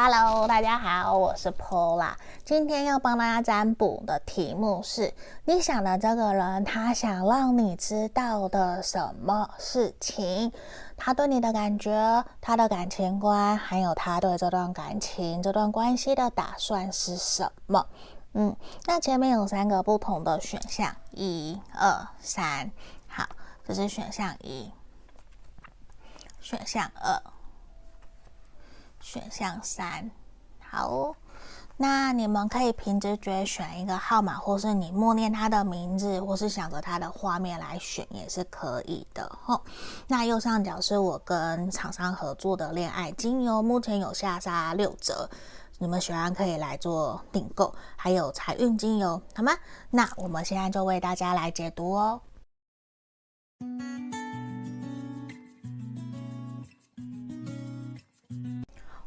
Hello，大家好，我是 Pola。今天要帮大家占卜的题目是：你想的这个人，他想让你知道的什么事情？他对你的感觉，他的感情观，还有他对这段感情、这段关系的打算是什么？嗯，那前面有三个不同的选项，一、二、三。好，这是选项一，选项二。选项三，好，那你们可以凭直觉选一个号码，或是你默念他的名字，或是想着他的画面来选也是可以的吼。那右上角是我跟厂商合作的恋爱精油，目前有下杀六折，你们喜欢可以来做订购，还有财运精油，好吗？那我们现在就为大家来解读哦。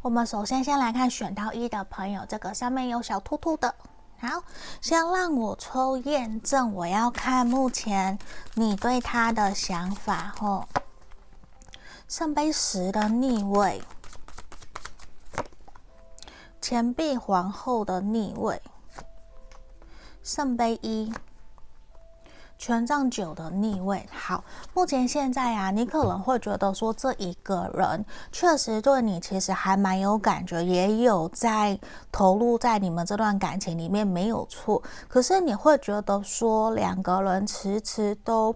我们首先先来看选到一的朋友，这个上面有小兔兔的。好，先让我抽验证，我要看目前你对他的想法。吼，圣杯十的逆位，钱币皇后的逆位，圣杯一。权杖九的逆位，好，目前现在啊，你可能会觉得说，这一个人确实对你其实还蛮有感觉，也有在投入在你们这段感情里面，没有错。可是你会觉得说，两个人迟迟都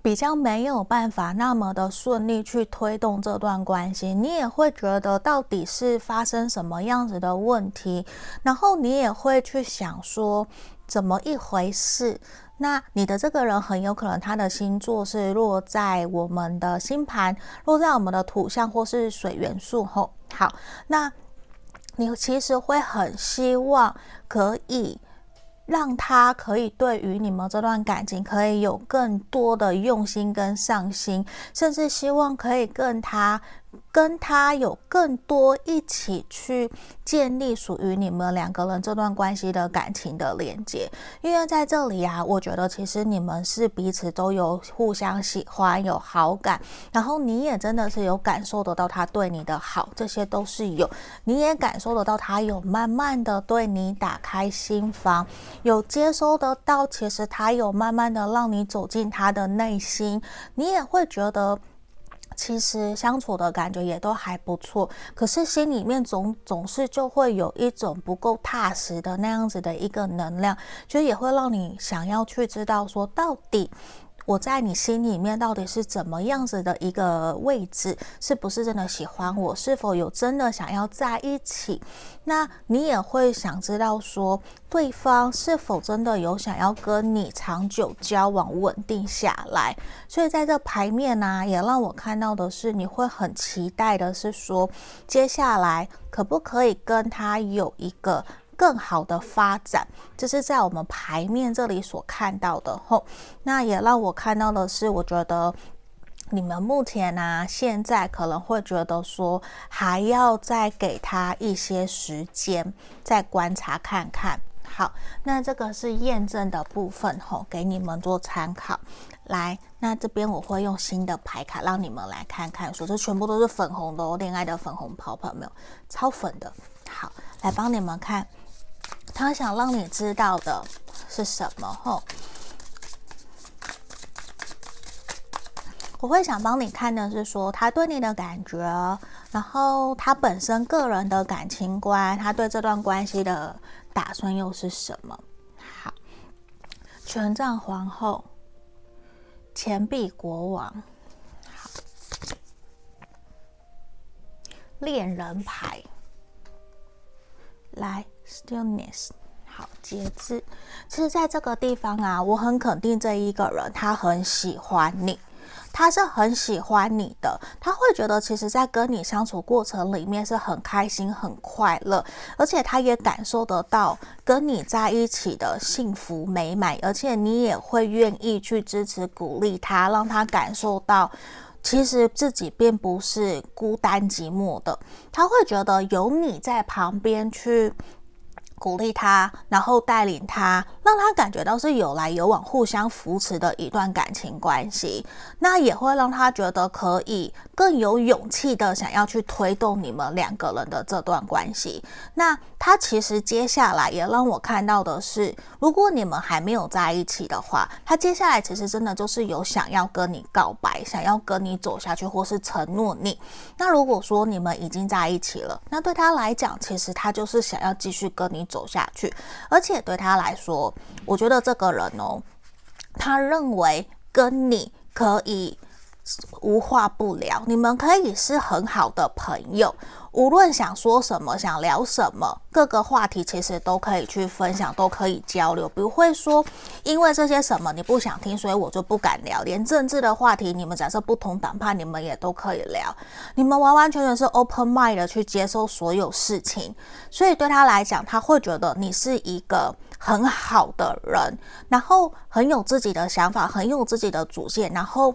比较没有办法那么的顺利去推动这段关系，你也会觉得到底是发生什么样子的问题，然后你也会去想说。怎么一回事？那你的这个人很有可能他的星座是落在我们的星盘，落在我们的土象或是水元素。吼，好，那你其实会很希望可以让他可以对于你们这段感情可以有更多的用心跟上心，甚至希望可以跟他。跟他有更多一起去建立属于你们两个人这段关系的感情的连接，因为在这里啊，我觉得其实你们是彼此都有互相喜欢、有好感，然后你也真的是有感受得到他对你的好，这些都是有，你也感受得到他有慢慢的对你打开心房，有接收得到，其实他有慢慢的让你走进他的内心，你也会觉得。其实相处的感觉也都还不错，可是心里面总总是就会有一种不够踏实的那样子的一个能量，就也会让你想要去知道说到底。我在你心里面到底是怎么样子的一个位置？是不是真的喜欢我？是否有真的想要在一起？那你也会想知道说，对方是否真的有想要跟你长久交往、稳定下来？所以在这牌面呢、也让我看到的是，你会很期待的是说，接下来可不可以跟他有一个。更好的发展，这是在我们牌面这里所看到的吼。那也让我看到的是，我觉得你们目前呢、现在可能会觉得说，还要再给他一些时间，再观察看看。好，那这个是验证的部分吼，给你们做参考。来，那这边我会用新的牌卡让你们来看看，说这全部都是粉红的哦，恋爱的粉红泡泡没有，超粉的。好，来帮你们看。他想让你知道的是什么？吼，我会想帮你看的是说他对你的感觉，然后他本身个人的感情观，他对这段关系的打算又是什么？好，权杖皇后，钱币国王，好，恋人牌，来。Stillness，好，节制。其实，在这个地方啊，我很肯定这一个人，他很喜欢你，他是很喜欢你的。他会觉得，其实，在跟你相处过程里面是很开心、很快乐，而且他也感受得到跟你在一起的幸福美满，而且你也会愿意去支持、鼓励他，让他感受到。其实自己并不是孤单寂寞的，他会觉得有你在旁边去鼓励他，然后带领他，让他感觉到是有来有往、互相扶持的一段感情关系。那也会让他觉得可以更有勇气的想要去推动你们两个人的这段关系。那他其实接下来也让我看到的是，如果你们还没有在一起的话，他接下来其实真的就是有想要跟你告白，想要跟你走下去，或是承诺你。那如果说你们已经在一起了，那对他来讲，其实他就是想要继续跟你走下去，而且对他来说，我觉得这个人哦，他认为跟你可以无话不聊，你们可以是很好的朋友。无论想说什么，想聊什么，各个话题其实都可以去分享，都可以交流，不会说因为这些什么你不想听，所以我就不敢聊。连政治的话题，你们假设不同党派，你们也都可以聊。你们完完全全是 open mind 的去接受所有事情，所以对他来讲，他会觉得你是一个很好的人，然后很有自己的想法，很有自己的主见，然后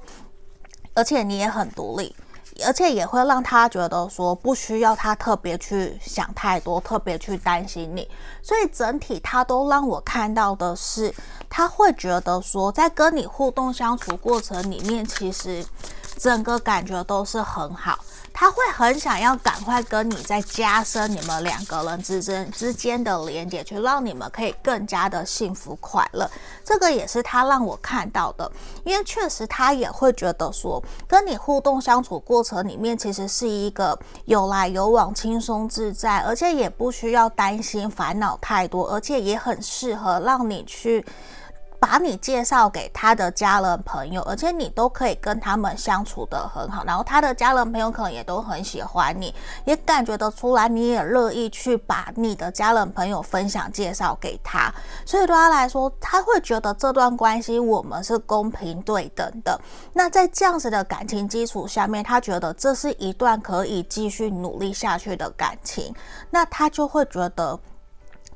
而且你也很独立。而且也会让他觉得说不需要他特别去想太多，特别去担心你，所以整体他都让我看到的是，他会觉得说在跟你互动相处过程里面，其实整个感觉都是很好。他会很想要赶快跟你再加深你们两个人之间之间的连接，去让你们可以更加的幸福快乐。这个也是他让我看到的，因为确实他也会觉得说，跟你互动相处过程里面，其实是一个有来有往、轻松自在，而且也不需要担心烦恼太多，而且也很适合让你去。把你介绍给他的家人朋友，而且你都可以跟他们相处得很好，然后他的家人朋友可能也都很喜欢你，也感觉得出来，你也乐意去把你的家人朋友分享介绍给他，所以对他来说，他会觉得这段关系我们是公平对等的。那在这样子的感情基础下面，他觉得这是一段可以继续努力下去的感情，那他就会觉得，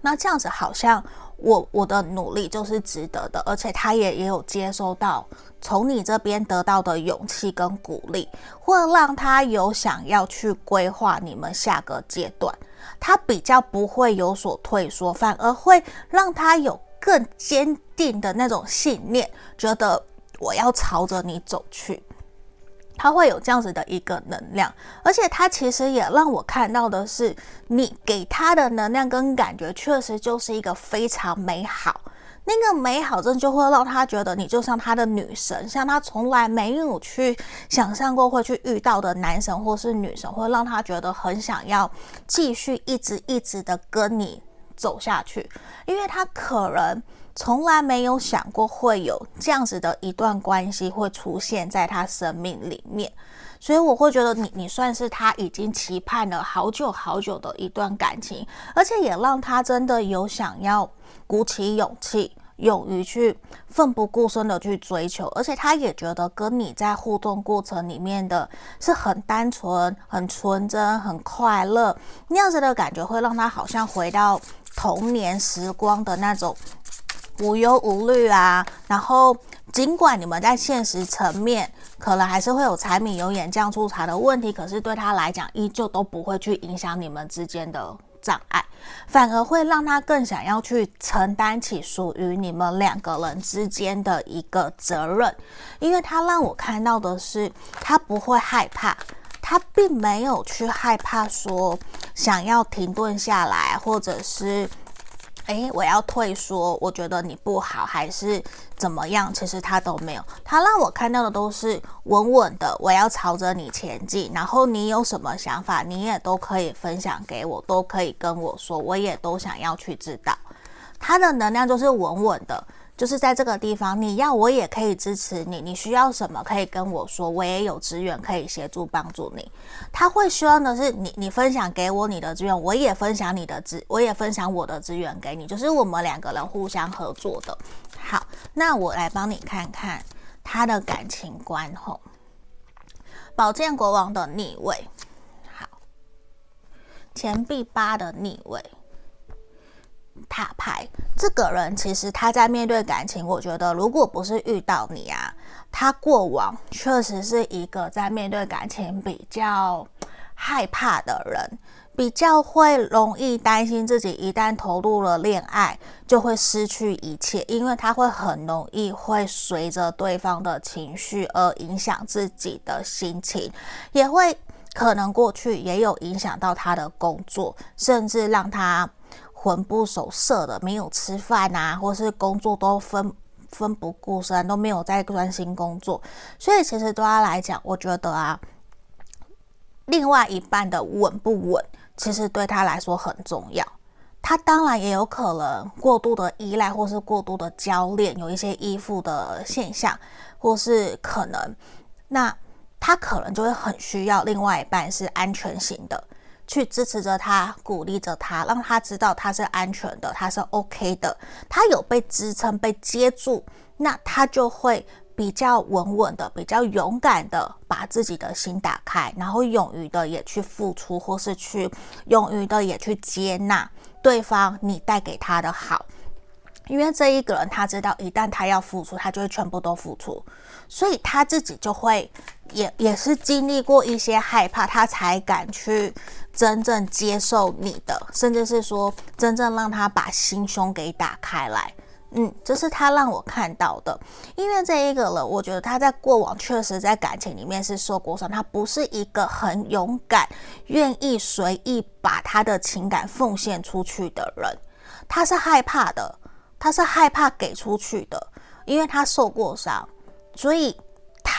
那这样子好像。我我的努力就是值得的，而且他也也有接收到从你这边得到的勇气跟鼓励，会让他有想要去规划你们下个阶段，他比较不会有所退缩，反而会让他有更坚定的那种信念，觉得我要朝着你走去。他会有这样子的一个能量，而且他其实也让我看到的是，你给他的能量跟感觉确实就是一个非常美好。那个美好，真就会让他觉得你就像他的女神，像他从来没有去想象过会去遇到的男神或是女神，会让他觉得很想要继续一直一直的跟你走下去，因为他可能。从来没有想过会有这样子的一段关系会出现在他生命里面，所以我会觉得你你算是他已经期盼了好久好久的一段感情，而且也让他真的有想要鼓起勇气，勇于去奋不顾身的去追求，而且他也觉得跟你在互动过程里面的是很单纯、很纯真、很快乐，那样子的感觉会让他好像回到童年时光的那种。无忧无虑啊，然后尽管你们在现实层面可能还是会有柴米油盐酱醋茶的问题，可是对他来讲依旧都不会去影响你们之间的障碍，反而会让他更想要去承担起属于你们两个人之间的一个责任，因为他让我看到的是他不会害怕，他并没有去害怕说想要停顿下来，或者是。诶，我要退缩，我觉得你不好，还是怎么样？其实他都没有，他让我看到的都是稳稳的，我要朝着你前进。然后你有什么想法，你也都可以分享给我，都可以跟我说，我也都想要去知道。他的能量就是稳稳的。就是在这个地方，你要我也可以支持你，你需要什么可以跟我说，我也有资源可以协助帮助你。他会希望的是你，你分享给我你的资源，我也分享你的资，我也分享我的资源给你，就是我们两个人互相合作的。好，那我来帮你看看他的感情观吼。宝剑国王的逆位，好，钱币八的逆位。塔牌，这个人其实他在面对感情，我觉得如果不是遇到你啊，他过往确实是一个在面对感情比较害怕的人，比较会容易担心自己一旦投入了恋爱就会失去一切，因为他会很容易会随着对方的情绪而影响自己的心情，也会可能过去也有影响到他的工作，甚至让他魂不守舍的没有吃饭啊，或是工作都分分不顾身，都没有在专心工作。所以其实对他来讲，我觉得啊，另外一半的稳不稳。其实对他来说很重要，他当然也有可能过度的依赖，或是过度的交恋，有一些依附的现象，或是可能，那他可能就会很需要另外一半是安全型的，去支持着他，鼓励着他，让他知道他是安全的，他是 OK 的，他有被支撑、被接住，那他就会。比较稳稳的，比较勇敢的，把自己的心打开，然后勇于的也去付出，或是去勇于的也去接纳对方你带给他的好，因为这一个人他知道，一旦他要付出，他就会全部都付出，所以他自己就会也也是经历过一些害怕，他才敢去真正接受你的，甚至是说真正让他把心胸给打开来。嗯，这是他让我看到的，因为这一个人，我觉得他在过往确实在感情里面是受过伤，他不是一个很勇敢、愿意随意把他的情感奉献出去的人，他是害怕的，他是害怕给出去的，因为他受过伤，所以。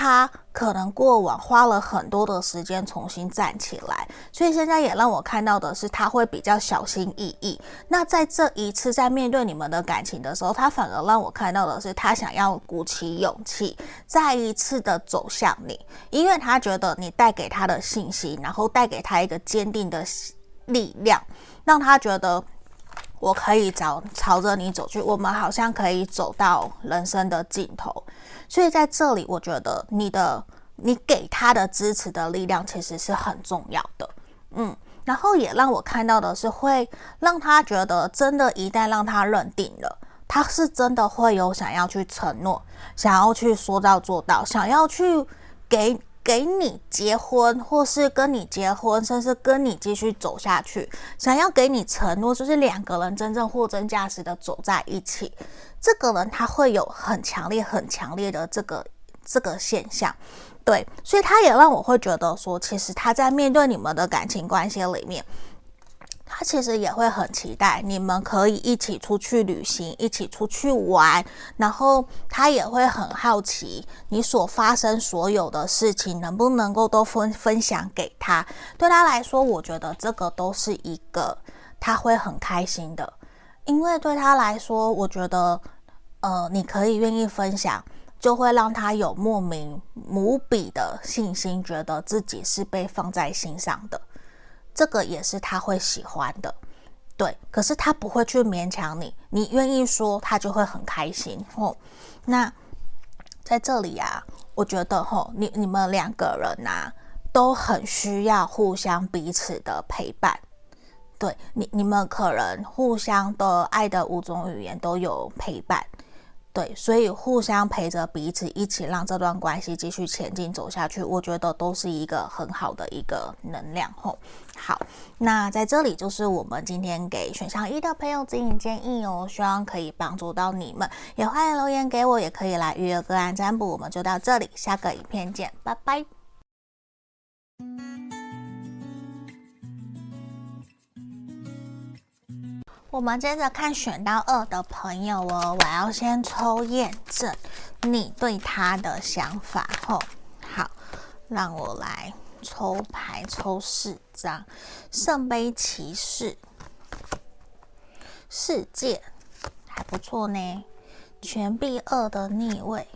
他可能过往花了很多的时间重新站起来，所以现在也让我看到的是他会比较小心翼翼。那在这一次在面对你们的感情的时候，他反而让我看到的是他想要鼓起勇气，再一次的走向你，因为他觉得你带给他的信息，然后带给他一个坚定的力量，让他觉得我可以朝朝着你走去，我们好像可以走到人生的尽头。所以在这里，我觉得你的你给他的支持的力量其实是很重要的，嗯，然后也让我看到的是，会让他觉得真的，一旦让他认定了，他是真的会有想要去承诺，想要去说到做到，想要去给给你结婚，或是跟你结婚，甚至跟你继续走下去，想要给你承诺，就是两个人真正货真价实的走在一起。这个人他会有很强烈、很强烈的这个这个现象，对，所以他也让我会觉得说，其实他在面对你们的感情关系里面，他其实也会很期待你们可以一起出去旅行，一起出去玩，然后他也会很好奇你所发生所有的事情能不能够都分分享给他。对他来说，我觉得这个都是一个他会很开心的。因为对他来说，我觉得，呃，你可以愿意分享，就会让他有莫名无比的信心，觉得自己是被放在心上的。这个也是他会喜欢的，对。可是他不会去勉强你，你愿意说，他就会很开心。哦，那在这里啊，我觉得，吼，你你们两个人啊，都很需要互相彼此的陪伴。对你，你们可能互相的爱的五种语言都有陪伴，对，所以互相陪着彼此，一起让这段关系继续前进走下去，我觉得都是一个很好的一个能量吼。好，那在这里就是我们今天给选项一的朋友指引建议哦，希望可以帮助到你们，也欢迎留言给我，也可以来预约个案占卜。我们就到这里，下个影片见，拜拜。我们接着看选到二的朋友哦，我要先抽验证你对他的想法哦。好，让我来抽牌，抽四张圣杯骑士、世界，还不错呢。钱币二的逆位，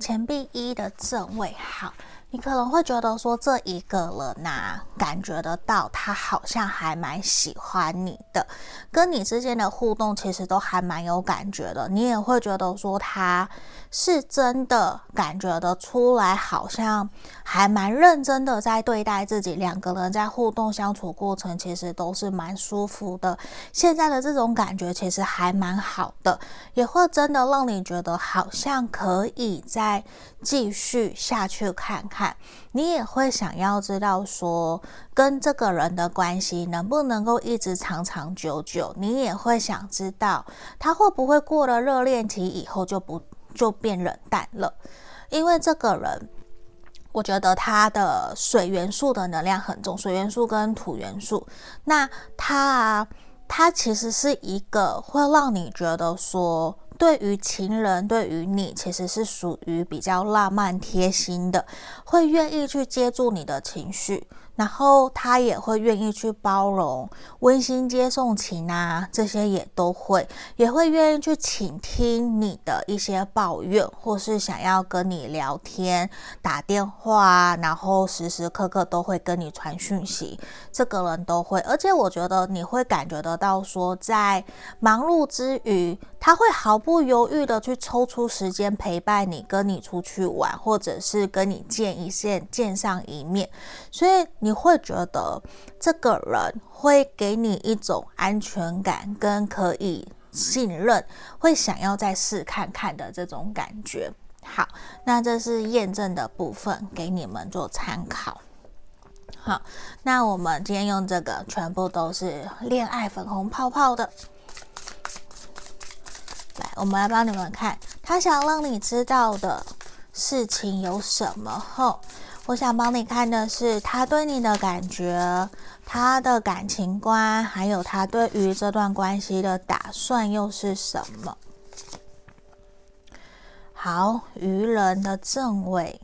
钱币一的正位，好。你可能会觉得说，这一个人呐、啊，感觉得到他好像还蛮喜欢你的，跟你之间的互动其实都还蛮有感觉的。你也会觉得说，他是真的感觉得出来，好像还蛮认真的在对待自己。两个人在互动相处过程，其实都是蛮舒服的。现在的这种感觉其实还蛮好的，也会真的让你觉得好像可以再继续下去看看。看，你也会想要知道说，跟这个人的关系能不能够一直长长久久？你也会想知道，他会不会过了热恋期以后就不就变冷淡了？因为这个人，我觉得他的水元素的能量很重，水元素跟土元素，那他啊，他其实是一个会让你觉得说。对于情人，对于你，其实是属于比较浪漫贴心的，会愿意去接住你的情绪。然后他也会愿意去包容、温馨接送情啊，这些也都会，也会愿意去倾听你的一些抱怨，或是想要跟你聊天、打电话，然后时时刻刻都会跟你传讯息。这个人都会，而且我觉得你会感觉得到，说在忙碌之余，他会毫不犹豫的去抽出时间陪伴你，跟你出去玩，或者是跟你见一见、见上一面，所以你。你会觉得这个人会给你一种安全感，跟可以信任，会想要再试看看的这种感觉。好，那这是验证的部分，给你们做参考。好，那我们今天用这个，全部都是恋爱粉红泡泡的。来，我们来帮你们看，他想让你知道的事情有什么？后。我想帮你看的是他对你的感觉，他的感情观，还有他对于这段关系的打算又是什么？好，愚人的正位，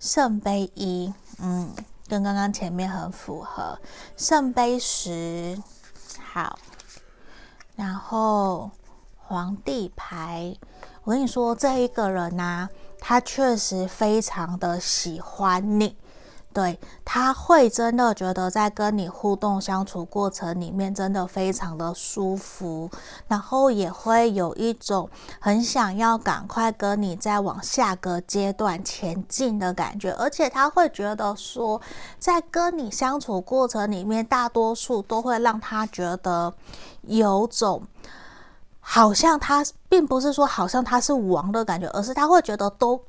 圣杯一，嗯，跟刚刚前面很符合。圣杯十，好，然后皇帝牌，我跟你说，这一个人呐、他确实非常的喜欢你，对，他会真的觉得在跟你互动相处过程里面真的非常的舒服，然后也会有一种很想要赶快跟你再往下个阶段前进的感觉，而且他会觉得说，在跟你相处过程里面，大多数都会让他觉得有种。好像他并不是说好像他是王的感觉，而是他会觉得都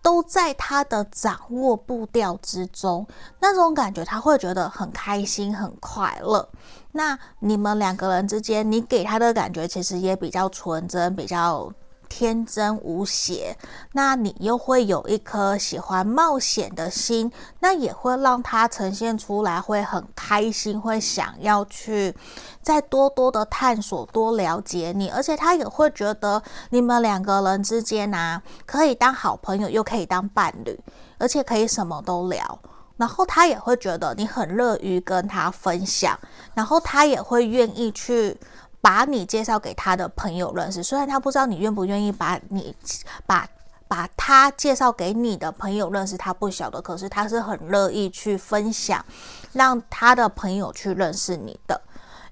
都在他的掌握步调之中，那种感觉他会觉得很开心很快乐。那你们两个人之间，你给他的感觉其实也比较纯真，比较。天真无邪，那你又会有一颗喜欢冒险的心，那也会让他呈现出来，会很开心，会想要去再多多的探索，多了解你，而且他也会觉得你们两个人之间啊，可以当好朋友，又可以当伴侣，而且可以什么都聊，然后他也会觉得你很乐于跟他分享，然后他也会愿意去。把你介绍给他的朋友认识，虽然他不知道你愿不愿意把你把把他介绍给你的朋友认识，他不晓得，可是他是很乐意去分享，让他的朋友去认识你的，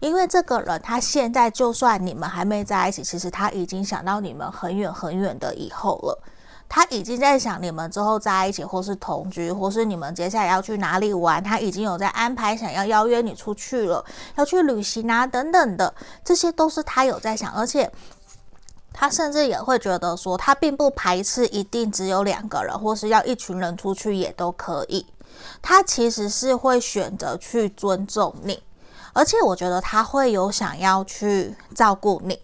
因为这个人他现在就算你们还没在一起，其实他已经想到你们很远很远的以后了。他已经在想你们之后在一起，或是同居，或是你们接下来要去哪里玩，他已经有在安排，想要邀约你出去了，要去旅行啊，等等的，这些都是他有在想，而且他甚至也会觉得说，他并不排斥一定只有两个人，或是要一群人出去也都可以。他其实是会选择去尊重你，而且我觉得他会有想要去照顾你。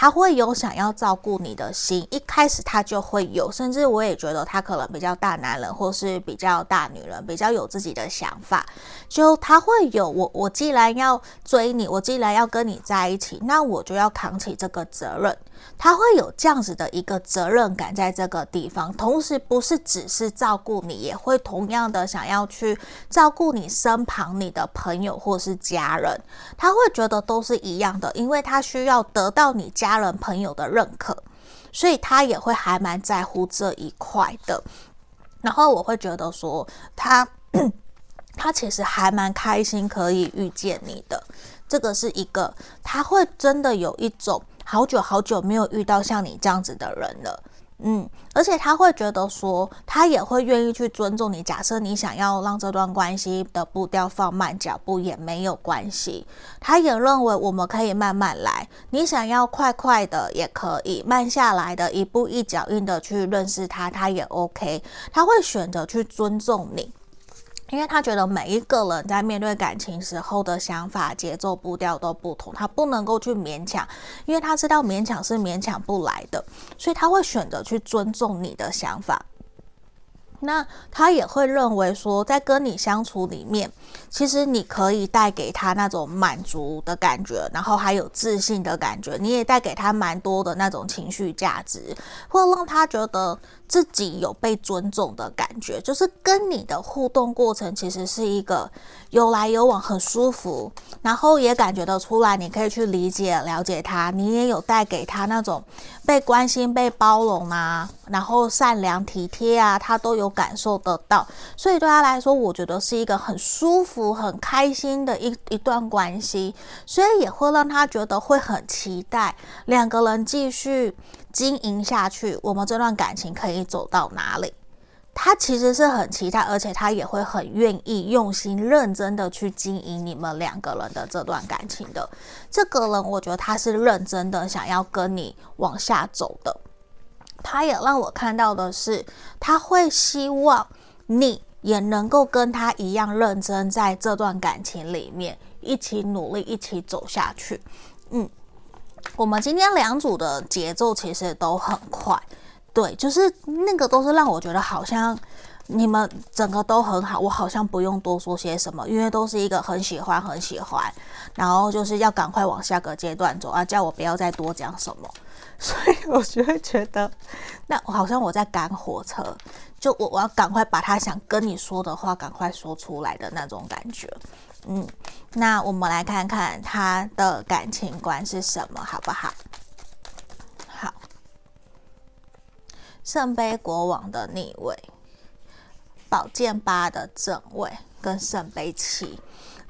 他会有想要照顾你的心，一开始他就会有，甚至我也觉得他可能比较大男人，或是比较大女人，比较有自己的想法。就他会有我，我既然要追你，我既然要跟你在一起，那我就要扛起这个责任。他会有这样子的一个责任感在这个地方，同时不是只是照顾你，也会同样的想要去照顾你身旁你的朋友或是家人。他会觉得都是一样的，因为他需要得到你家人朋友的认可，所以他也会还蛮在乎这一块的。然后我会觉得说他他 其实还蛮开心可以遇见你的，这个是一个他会真的有一种。好久好久没有遇到像你这样子的人了，嗯，而且他会觉得说，他也会愿意去尊重你。假设你想要让这段关系的步调放慢脚步，也没有关系。他也认为我们可以慢慢来。你想要快快的也可以，慢下来的一步一脚印的去认识他，他也 OK。他会选择去尊重你。因为他觉得每一个人在面对感情时候的想法、节奏、步调都不同，他不能够去勉强，因为他知道勉强是勉强不来的，所以他会选择去尊重你的想法。那他也会认为说，在跟你相处里面，其实你可以带给他那种满足的感觉，然后还有自信的感觉，你也带给他蛮多的那种情绪价值，会让他觉得自己有被尊重的感觉，就是跟你的互动过程其实是一个有来有往，很舒服，然后也感觉得出来，你可以去理解、了解他，你也有带给他那种被关心、被包容啊，然后善良体贴啊，他都有感受得到，所以对他来说，我觉得是一个很舒服、很开心的一一段关系，所以也会让他觉得会很期待两个人继续。经营下去，我们这段感情可以走到哪里？他其实是很期待，而且他也会很愿意、用心、认真的去经营你们两个人的这段感情的。这个人，我觉得他是认真的，想要跟你往下走的。他也让我看到的是，他会希望你也能够跟他一样认真，在这段感情里面一起努力，一起走下去。嗯。我们今天两组的节奏其实都很快，对，就是那个都是让我觉得好像你们整个都很好，我好像不用多说些什么，因为都是一个很喜欢很喜欢，然后就是要赶快往下个阶段走啊，叫我不要再多讲什么，所以我就会觉得，那好像我在赶火车，就我我要赶快把他想跟你说的话赶快说出来的那种感觉。嗯，那我们来看看他的感情观是什么，好不好？好，圣杯国王的逆位，宝剑八的正位，跟圣杯七。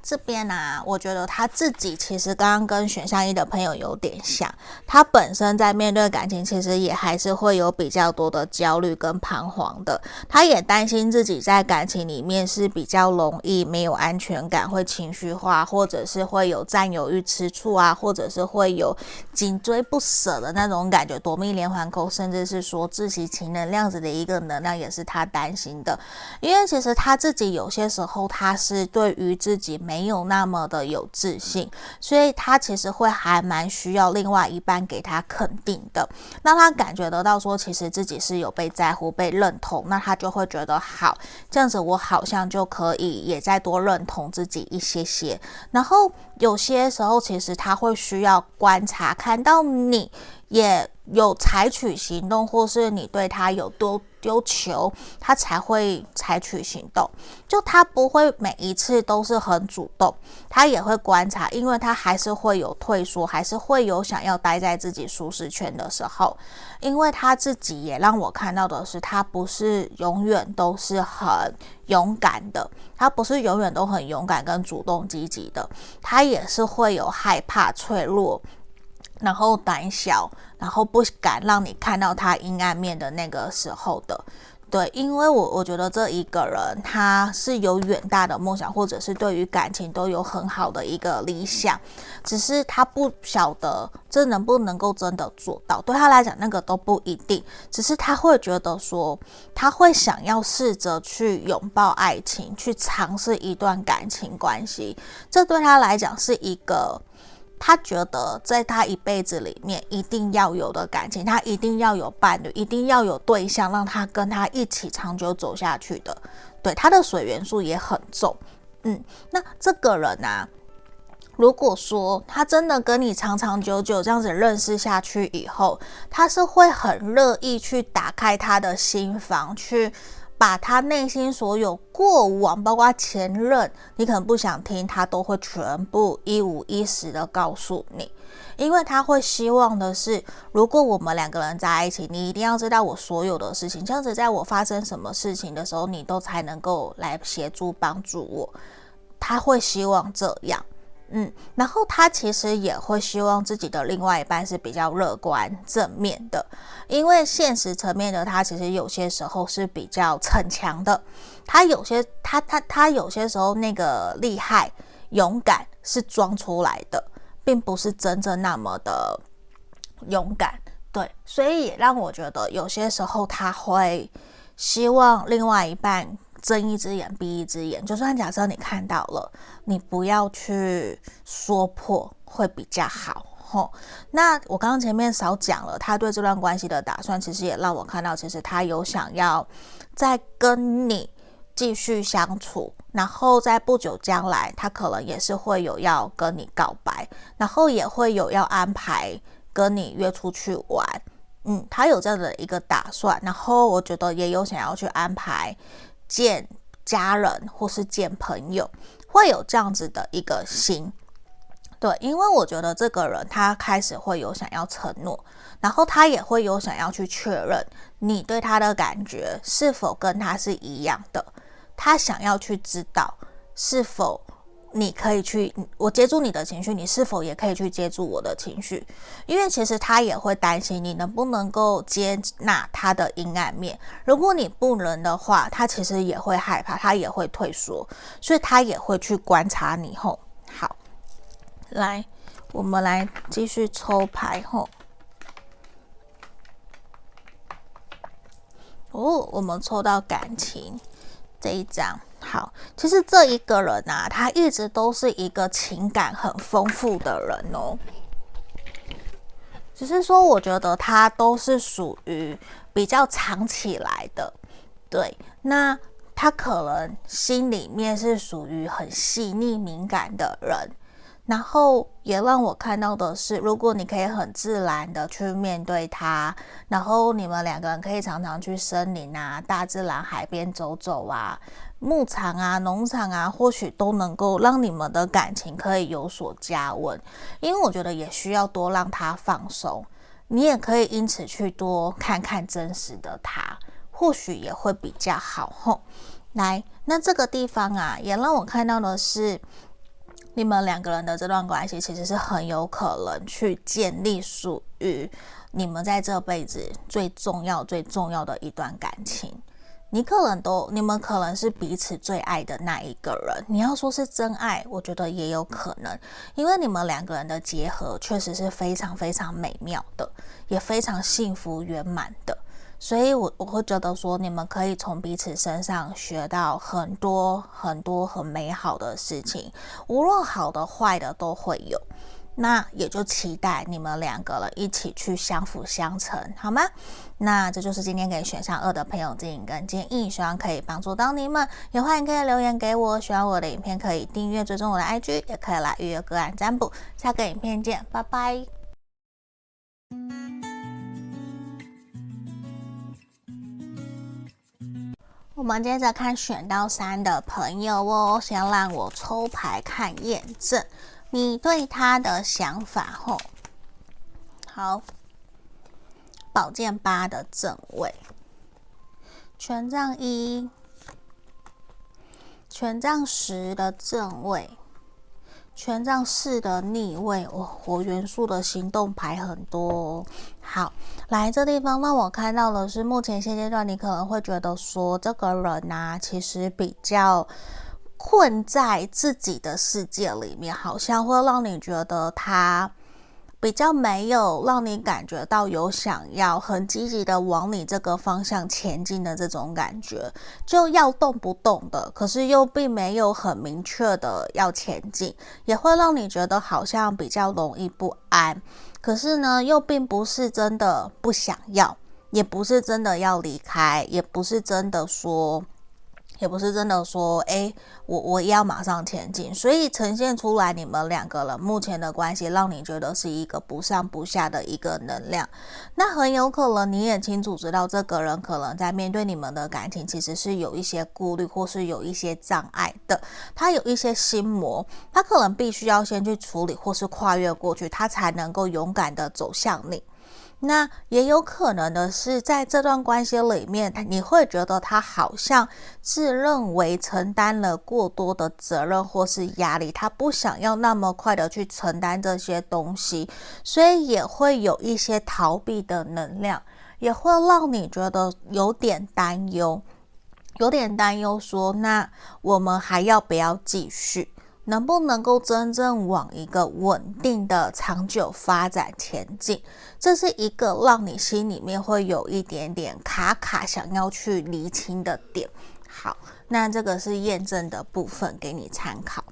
这边呢、我觉得他自己其实刚刚跟选项一的朋友有点像，他本身在面对感情，其实也还是会有比较多的焦虑跟彷徨的。他也担心自己在感情里面是比较容易没有安全感，会情绪化，或者是会有占有欲、吃醋啊，或者是会有紧追不舍的那种感觉，夺命连环扣，甚至是说自欺欺人那样子的一个能量，也是他担心的。因为其实他自己有些时候，他是对于自己没没有那么的有自信，所以他其实会还蛮需要另外一半给他肯定的，让他感觉得到说，其实自己是有被在乎、被认同，那他就会觉得好，这样子我好像就可以也再多认同自己一些些。然后有些时候，其实他会需要观察，看到你也有采取行动，或是你对他有多丢球，他才会采取行动。就他不会每一次都是很主动，他也会观察，因为他还是会有退缩，还是会有想要待在自己舒适圈的时候。因为他自己也让我看到的是，他不是永远都是很勇敢的，他不是永远都很勇敢跟主动积极的，他也是会有害怕、脆弱，然后胆小。然后不敢让你看到他阴暗面的那个时候的，对，因为我我觉得这一个人他是有远大的梦想，或者是对于感情都有很好的一个理想，只是他不晓得这能不能够真的做到，对他来讲那个都不一定，只是他会觉得说他会想要试着去拥抱爱情，去尝试一段感情关系，这对他来讲是一个。他觉得在他一辈子里面一定要有的感情，他一定要有伴侣，一定要有对象，让他跟他一起长久走下去的。对，他的水元素也很重。嗯，那这个人啊，如果说他真的跟你长长久久这样子认识下去以后，他是会很乐意去打开他的心房去。把他内心所有过往，包括前任，你可能不想听，他都会全部一五一十的告诉你，因为他会希望的是，如果我们两个人在一起，你一定要知道我所有的事情，这样子在我发生什么事情的时候，你都才能够来协助帮助我。他会希望这样，嗯，然后他其实也会希望自己的另外一半是比较乐观正面的，因为现实层面的他其实有些时候是比较逞强的，他有些他他他有些时候那个厉害勇敢是装出来的，并不是真正那么的勇敢，对，所以也让我觉得有些时候他会希望另外一半。睁一只眼闭一只眼，就算假设你看到了，你不要去说破会比较好吼。那我刚刚前面少讲了，他对这段关系的打算，其实也让我看到，其实他有想要再跟你继续相处，然后在不久将来，他可能也是会有要跟你告白，然后也会有要安排跟你约出去玩。嗯，他有这样的一个打算，然后我觉得也有想要去安排。见家人或是见朋友，会有这样子的一个心，对，因为我觉得这个人他开始会有想要承诺，然后他也会有想要去确认你对他的感觉是否跟他是一样的，他想要去知道是否。你可以去，我接住你的情绪，你是否也可以去接住我的情绪？因为其实他也会担心你能不能够接纳他的阴暗面。如果你不能的话，他其实也会害怕，他也会退缩，所以他也会去观察你。后好，来，我们来继续抽牌。后哦，我们抽到感情这一张。好，其实这一个人啊，他一直都是一个情感很丰富的人哦。只是说，我觉得他都是属于比较藏起来的，对。那他可能心里面是属于很细腻敏感的人。然后也让我看到的是，如果你可以很自然的去面对他，然后你们两个人可以常常去森林啊、大自然、海边走走啊。牧场啊，农场啊，或许都能够让你们的感情可以有所加温，因为我觉得也需要多让他放松，你也可以因此去多看看真实的他，或许也会比较好吼。来，那这个地方啊，也让我看到的是，你们两个人的这段关系其实是很有可能去建立属于你们在这辈子最重要、最重要的一段感情。你可能都，你们可能是彼此最爱的那一个人。你要说是真爱，我觉得也有可能，因为你们两个人的结合确实是非常非常美妙的，也非常幸福圆满的。所以我，我我会觉得说，你们可以从彼此身上学到很多很多很美好的事情，无论好的坏的都会有。那也就期待你们两个人一起去相辅相成，好吗？那这就是今天给选项二的朋友建议跟建议，希望可以帮助到你们。也欢迎可以留言给我，喜欢我的影片可以订阅追踪我的 IG，也可以来预约个案占卜。下个影片见，拜拜。我们接着看选到三的朋友哦，先让我抽牌看验证。你对他的想法，吼，好，宝剑八的正位，权杖一，权杖十的正位，权杖四的逆位，哦，火元素的行动牌很多。好，来这地方让我看到的是，目前现阶段你可能会觉得说，这个人呐、其实比较。困在自己的世界里面，好像会让你觉得他比较没有让你感觉到有想要很积极的往你这个方向前进的这种感觉，就要动不动的，可是又并没有很明确的要前进，也会让你觉得好像比较容易不安。可是呢，又并不是真的不想要，也不是真的要离开，也不是真的说。也不是真的说，诶，我我要马上前进，所以呈现出来你们两个人目前的关系，让你觉得是一个不上不下的一个能量。那很有可能你也清楚知道，这个人可能在面对你们的感情，其实是有一些顾虑，或是有一些障碍的。他有一些心魔，他可能必须要先去处理，或是跨越过去，他才能够勇敢的走向你。那也有可能的是，在这段关系里面，你会觉得他好像自认为承担了过多的责任或是压力，他不想要那么快的去承担这些东西，所以也会有一些逃避的能量，也会让你觉得有点担忧，有点担忧说，那我们还要不要继续？能不能够真正往一个稳定的长久发展前进，这是一个让你心里面会有一点点卡卡，想要去厘清的点。好，那这个是验证的部分，给你参考。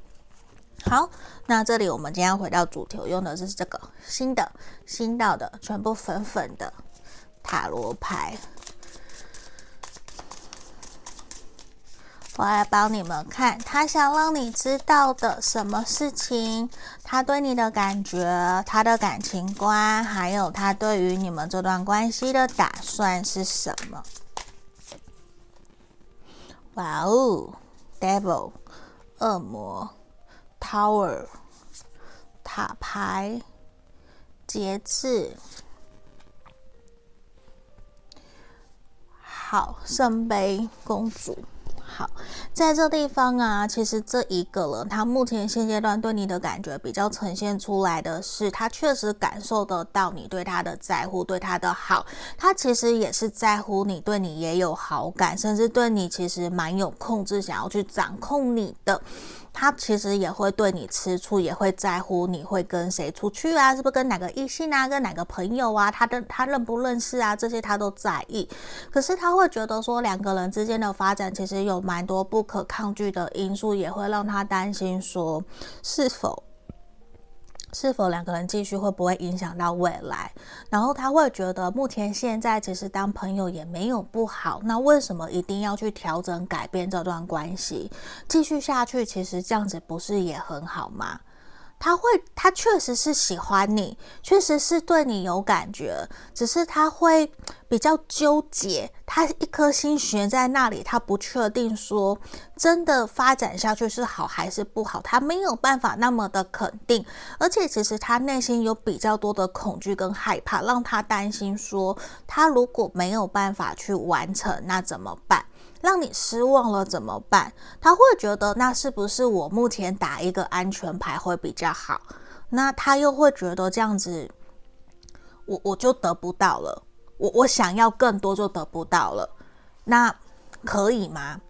好，那这里我们今天回到主题，我用的是这个新的新到的全部粉粉的塔罗牌。我来帮你们看，他想让你知道的什么事情，他对你的感觉，他的感情观，还有他对于你们这段关系的打算是什么？哇哦，Devil，恶魔，Tower，塔牌，节制，好，圣杯公主。好，在这地方啊，其实这一个人，他目前现阶段对你的感觉比较呈现出来的是，他确实感受得到你对他的在乎，对他的好，他其实也是在乎你，对你也有好感，甚至对你其实蛮有控制，想要去掌控你的。他其实也会对你吃醋，也会在乎你会跟谁出去啊，是不是跟哪个异性啊，跟哪个朋友啊，他的他认不认识啊，这些他都在意。可是他会觉得说，两个人之间的发展其实有蛮多不可抗拒的因素，也会让他担心说，是否。是否两个人继续会不会影响到未来？然后他会觉得目前现在其实当朋友也没有不好，那为什么一定要去调整改变这段关系？继续下去其实这样子不是也很好吗？他会，他确实是喜欢你，确实是对你有感觉，只是他会比较纠结，他一颗心悬在那里，他不确定说真的发展下去是好还是不好，他没有办法那么的肯定，而且其实他内心有比较多的恐惧跟害怕，让他担心说他如果没有办法去完成，那怎么办？让你失望了怎么办？他会觉得那是不是我目前打一个安全牌会比较好？那他又会觉得这样子，我我就得不到了，我我想要更多就得不到了，那可以吗？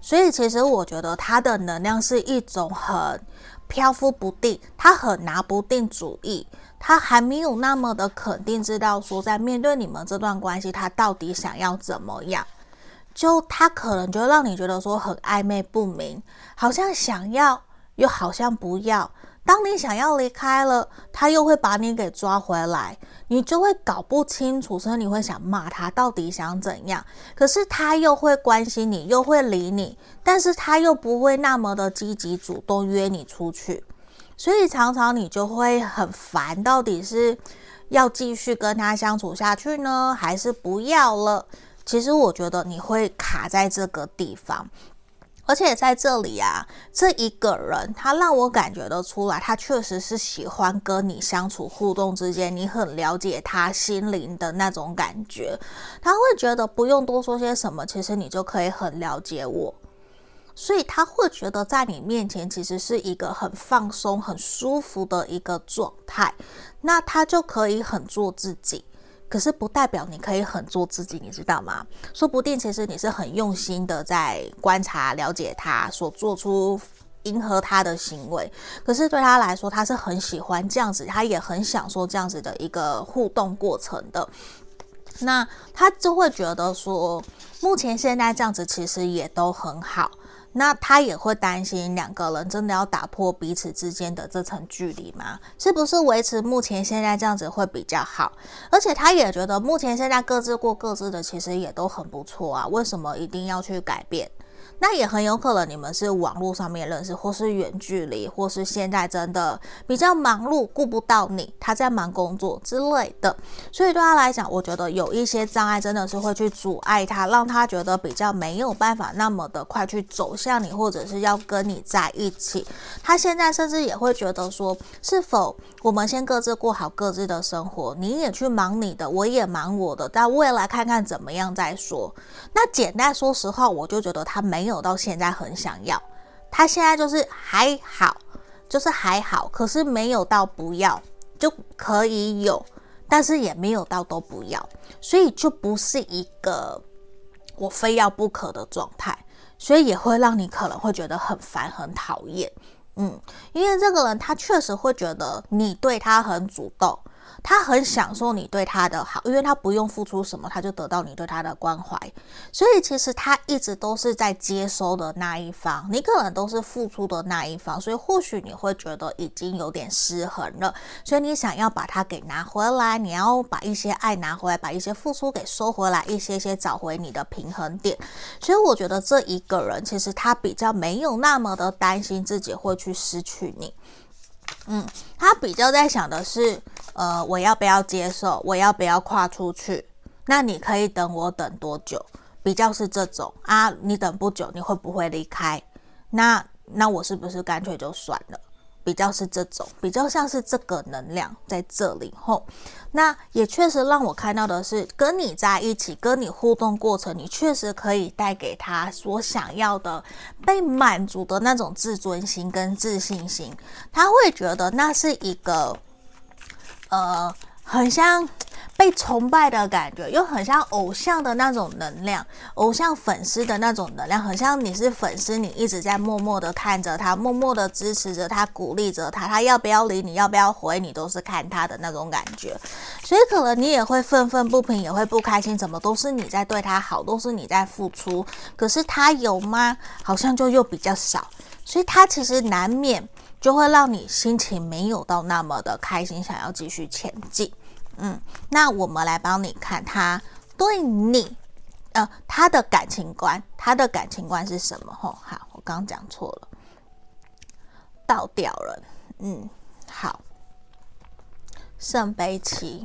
所以其实我觉得他的能量是一种很飘忽不定，他很拿不定主意，他还没有那么的肯定，知道说在面对你们这段关系，他到底想要怎么样。就他可能就让你觉得说很暧昧不明，好像想要又好像不要。当你想要离开了，他又会把你给抓回来，你就会搞不清楚，所以你会想骂他到底想怎样。可是他又会关心你，又会理你，但是他又不会那么的积极主动约你出去，所以常常你就会很烦，到底是要继续跟他相处下去呢，还是不要了？其实我觉得你会卡在这个地方，而且在这里啊，这一个人他让我感觉得出来，他确实是喜欢跟你相处互动之间，你很了解他心灵的那种感觉，他会觉得不用多说些什么，其实你就可以很了解我，所以他会觉得在你面前其实是一个很放松、很舒服的一个状态，那他就可以很做自己。可是不代表你可以很做自己，你知道吗？说不定其实你是很用心的在观察、了解他，所做出迎合他的行为。可是对他来说，他是很喜欢这样子，他也很享受这样子的一个互动过程的。那他就会觉得说，目前现在这样子其实也都很好。那他也会担心两个人真的要打破彼此之间的这层距离吗？是不是维持目前现在这样子会比较好？而且他也觉得目前现在各自过各自的，其实也都很不错啊。为什么一定要去改变？那也很有可能你们是网络上面认识，或是远距离，或是现在真的比较忙碌，顾不到你，他在忙工作之类的。所以对他来讲，我觉得有一些障碍真的是会去阻碍他，让他觉得比较没有办法那么的快去走向你，或者是要跟你在一起。他现在甚至也会觉得说，是否我们先各自过好各自的生活，你也去忙你的，我也忙我的，但未来看看怎么样再说。那简单说实话，我就觉得他没没有到现在很想要，他现在就是还好，就是还好，可是没有到不要就可以有，但是也没有到都不要，所以就不是一个我非要不可的状态，所以也会让你可能会觉得很烦很讨厌，嗯，因为这个人他确实会觉得你对他很主动。他很享受你对他的好，因为他不用付出什么，他就得到你对他的关怀。所以其实他一直都是在接收的那一方，你可能都是付出的那一方。所以或许你会觉得已经有点失衡了，所以你想要把它给拿回来，你要把一些爱拿回来，把一些付出给收回来，一些些找回你的平衡点。所以我觉得这一个人其实他比较没有那么的担心自己会去失去你。嗯，他比较在想的是，呃，我要不要接受？我要不要跨出去？那你可以等我等多久？比较是这种啊，你等不久，你会不会离开？那那我是不是干脆就算了？比较是这种，比较像是这个能量在这里吼，那也确实让我看到的是，跟你在一起，跟你互动过程，你确实可以带给他所想要的被满足的那种自尊心跟自信心，他会觉得那是一个，呃，很像。被崇拜的感觉，又很像偶像的那种能量，偶像粉丝的那种能量，很像你是粉丝，你一直在默默的看着他，默默的支持着他，鼓励着他，他要不要理你，要不要回你，都是看他的那种感觉。所以可能你也会愤愤不平，也会不开心，怎么都是你在对他好，都是你在付出，可是他有吗？好像就又比较少，所以他其实难免就会让你心情没有到那么的开心，想要继续前进。嗯，那我们来帮你看他对你，呃，他的感情观，他的感情观是什么？吼，好，我刚讲错了，倒掉了，嗯，好，圣杯七，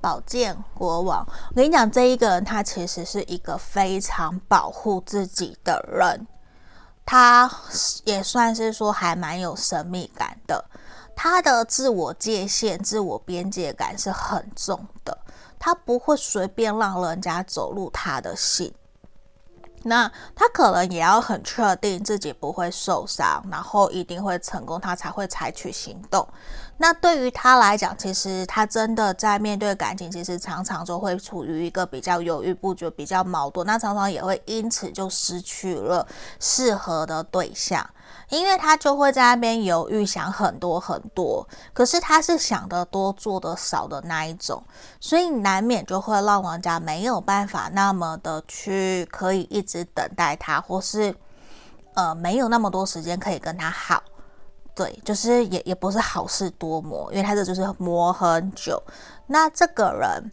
宝剑国王。我跟你讲，这一个人他其实是一个非常保护自己的人，他也算是说还蛮有神秘感的。他的自我界限、自我边界感是很重的，他不会随便让人家走入他的心。那他可能也要很确定自己不会受伤，然后一定会成功，他才会采取行动。那对于他来讲，其实他真的在面对感情，其实常常就会处于一个比较犹豫不决、比较矛盾。那常常也会因此就失去了适合的对象。因为他就会在那边犹豫，想很多很多，可是他是想得多做得少的那一种，所以难免就会让人家没有办法那么的去可以一直等待他，或是呃没有那么多时间可以跟他好，对，就是也也不是好事多磨，因为他这就是磨很久。那这个人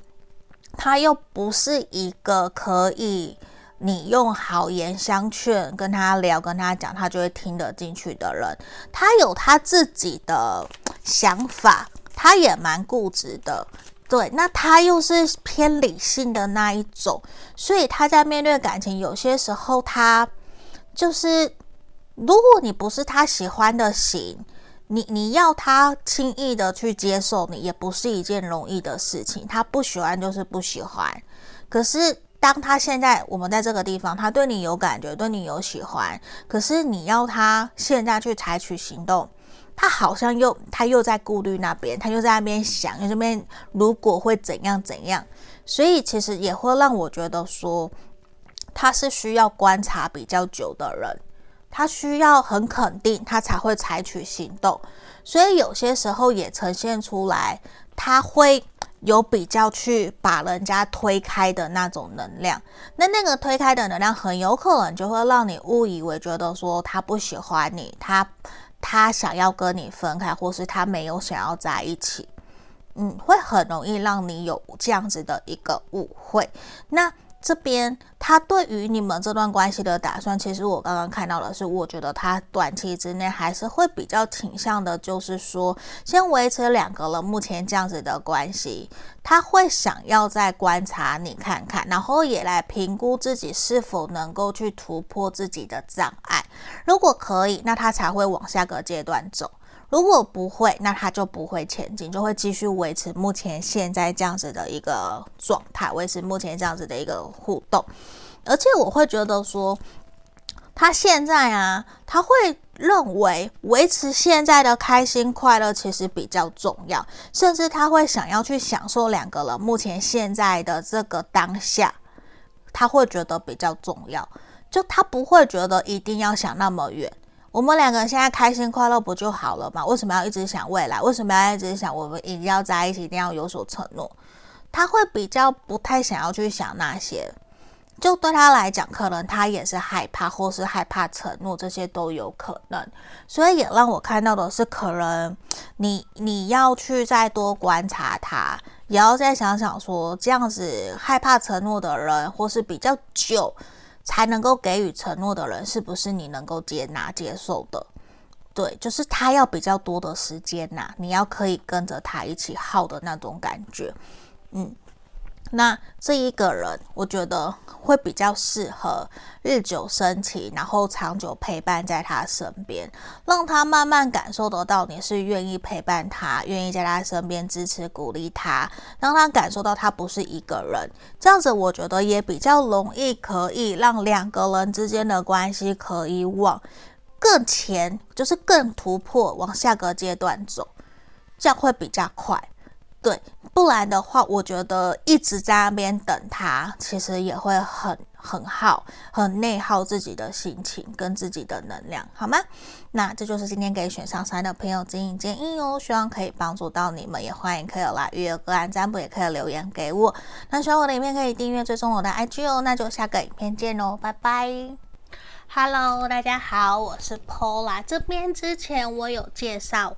他又不是一个可以。你用好言相劝跟他聊，跟他讲，他就会听得进去的人。他有他自己的想法，他也蛮固执的。对，那他又是偏理性的那一种，所以他在面对感情，有些时候他就是，如果你不是他喜欢的型，你你要他轻易的去接受你，也不是一件容易的事情。他不喜欢就是不喜欢，可是。当他现在我们在这个地方，他对你有感觉，对你有喜欢，可是你要他现在去采取行动，他好像又他又在顾虑那边，他又在那边想，这边如果会怎样怎样，所以其实也会让我觉得说，他是需要观察比较久的人，他需要很肯定，他才会采取行动，所以有些时候也呈现出来，他会。有比较去把人家推开的那种能量，那那个推开的能量很有可能就会让你误以为觉得说他不喜欢你，他他想要跟你分开，或是他没有想要在一起，嗯，会很容易让你有这样子的一个误会。那这边他对于你们这段关系的打算，其实我刚刚看到的是，我觉得他短期之内还是会比较倾向的，就是说先维持两个人目前这样子的关系。他会想要再观察你看看，然后也来评估自己是否能够去突破自己的障碍。如果可以，那他才会往下个阶段走。如果不会，那他就不会前进，就会继续维持目前现在这样子的一个状态，维持目前这样子的一个互动。而且我会觉得说，他现在啊，他会认为维持现在的开心快乐其实比较重要，甚至他会想要去享受两个人目前现在的这个当下，他会觉得比较重要，就他不会觉得一定要想那么远。我们两个现在开心快乐不就好了吗？为什么要一直想未来？为什么要一直想我们一定要在一起，一定要有所承诺？他会比较不太想要去想那些，就对他来讲，可能他也是害怕，或是害怕承诺，这些都有可能。所以也让我看到的是，可能你你要去再多观察他，也要再想想说，这样子害怕承诺的人，或是比较久。才能够给予承诺的人，是不是你能够接纳接受的？对，就是他要比较多的时间呐、你要可以跟着他一起耗的那种感觉，嗯。那这一个人，我觉得会比较适合日久生情，然后长久陪伴在他身边，让他慢慢感受得到你是愿意陪伴他，愿意在他身边支持鼓励他，让他感受到他不是一个人。这样子，我觉得也比较容易可以让两个人之间的关系可以往更前，就是更突破，往下个阶段走，这样会比较快。对，不然的话，我觉得一直在那边等他，其实也会很很耗，很内耗自己的心情跟自己的能量，好吗？那这就是今天给选上三的朋友指引建议哦，希望可以帮助到你们，也欢迎可以来预约个案占卜，也可以留言给我。那喜欢我的影片可以订阅追踪我的 IG 哦，那就下个影片见喽，拜拜。Hello，大家好，我是 Paula。这边之前我有介绍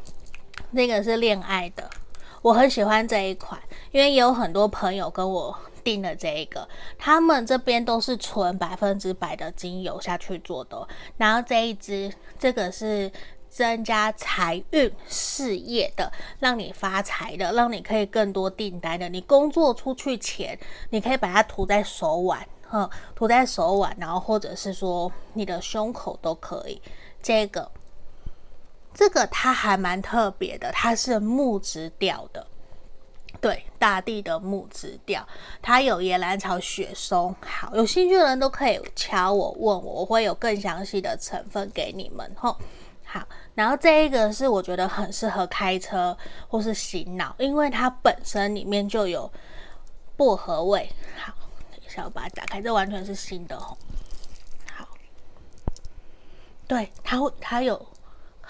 那个是恋爱的，我很喜欢这一款，因为也有很多朋友跟我订了这一个，他们这边都是纯百分之百的精油下去做的。然后这一支，这个是增加财运事业的，让你发财的，让你可以更多订单的。你工作出去前，你可以把它涂在手腕。嗯，涂在手腕，然后或者是说你的胸口都可以。这个，这个它还蛮特别的，它是木质调的，对，大地的木质调。它有野兰草、雪松。好，有兴趣的人都可以敲我问我，我会有更详细的成分给你们。吼，好，然后这一个是我觉得很适合开车或是洗脑，因为它本身里面就有薄荷味。好。等一下我把它打开，这完全是新的哦。好，对，它会，它有